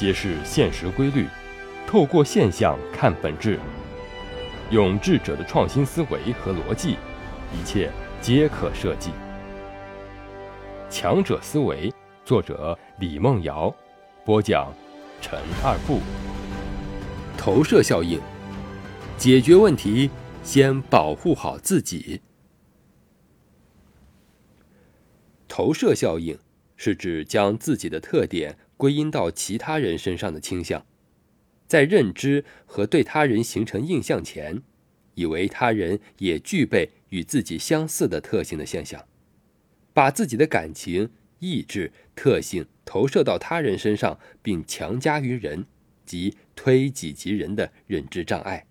揭示现实规律，透过现象看本质，用智者的创新思维和逻辑，一切皆可设计。强者思维，作者李梦瑶，播讲陈二步。投射效应，解决问题先保护好自己。投射效应是指将自己的特点。归因到其他人身上的倾向，在认知和对他人形成印象前，以为他人也具备与自己相似的特性的现象，把自己的感情、意志、特性投射到他人身上，并强加于人，即推己及人的认知障碍。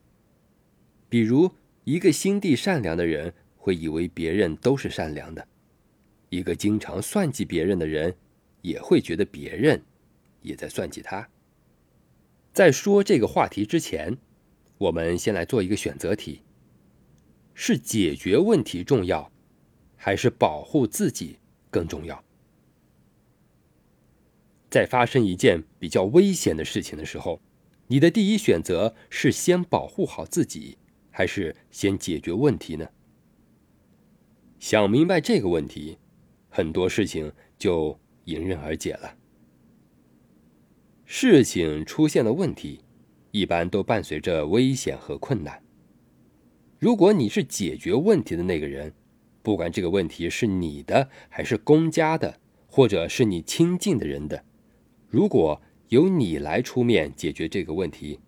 比如，一个心地善良的人会以为别人都是善良的；一个经常算计别人的人，也会觉得别人。也在算计他。在说这个话题之前，我们先来做一个选择题：是解决问题重要，还是保护自己更重要？在发生一件比较危险的事情的时候，你的第一选择是先保护好自己，还是先解决问题呢？想明白这个问题，很多事情就迎刃而解了。事情出现了问题，一般都伴随着危险和困难。如果你是解决问题的那个人，不管这个问题是你的还是公家的，或者是你亲近的人的，如果由你来出面解决这个问题，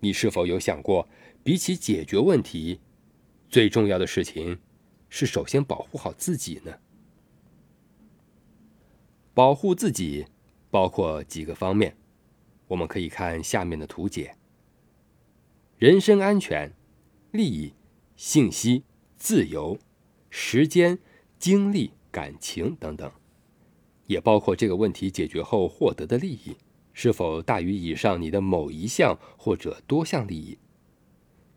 你是否有想过，比起解决问题，最重要的事情是首先保护好自己呢？保护自己包括几个方面。我们可以看下面的图解：人身安全、利益、信息、自由、时间、精力、感情等等，也包括这个问题解决后获得的利益是否大于以上你的某一项或者多项利益。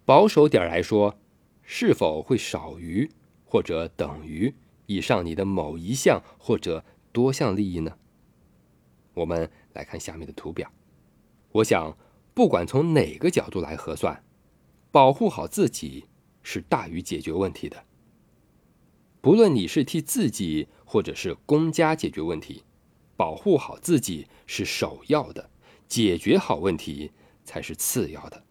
保守点来说，是否会少于或者等于以上你的某一项或者多项利益呢？我们来看下面的图表。我想，不管从哪个角度来核算，保护好自己是大于解决问题的。不论你是替自己或者是公家解决问题，保护好自己是首要的，解决好问题才是次要的。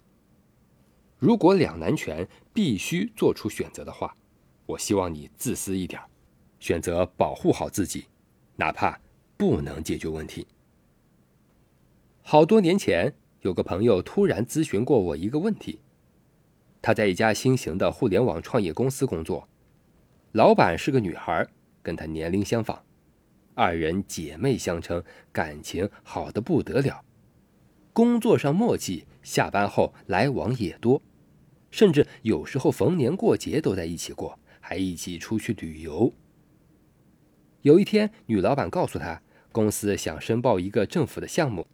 如果两难全必须做出选择的话，我希望你自私一点，选择保护好自己，哪怕不能解决问题。好多年前，有个朋友突然咨询过我一个问题。他在一家新型的互联网创业公司工作，老板是个女孩，跟他年龄相仿，二人姐妹相称，感情好的不得了，工作上默契，下班后来往也多，甚至有时候逢年过节都在一起过，还一起出去旅游。有一天，女老板告诉他，公司想申报一个政府的项目。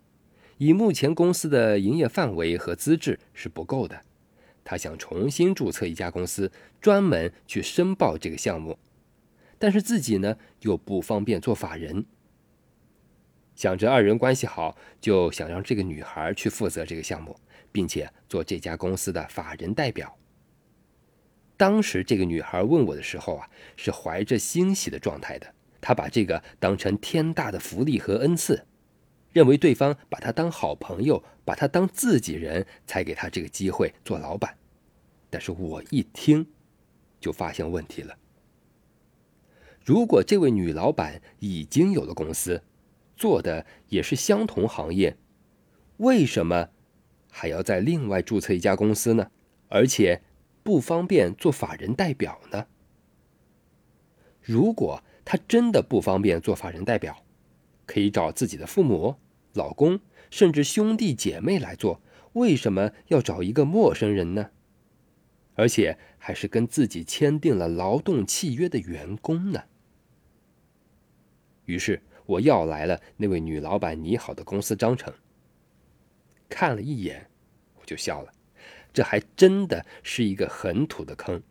以目前公司的营业范围和资质是不够的，他想重新注册一家公司，专门去申报这个项目，但是自己呢又不方便做法人。想着二人关系好，就想让这个女孩去负责这个项目，并且做这家公司的法人代表。当时这个女孩问我的时候啊，是怀着欣喜的状态的，她把这个当成天大的福利和恩赐。认为对方把他当好朋友，把他当自己人，才给他这个机会做老板。但是我一听，就发现问题了。如果这位女老板已经有了公司，做的也是相同行业，为什么还要再另外注册一家公司呢？而且不方便做法人代表呢？如果他真的不方便做法人代表，可以找自己的父母、老公，甚至兄弟姐妹来做，为什么要找一个陌生人呢？而且还是跟自己签订了劳动契约的员工呢？于是我要来了那位女老板拟好的公司章程，看了一眼，我就笑了，这还真的是一个很土的坑。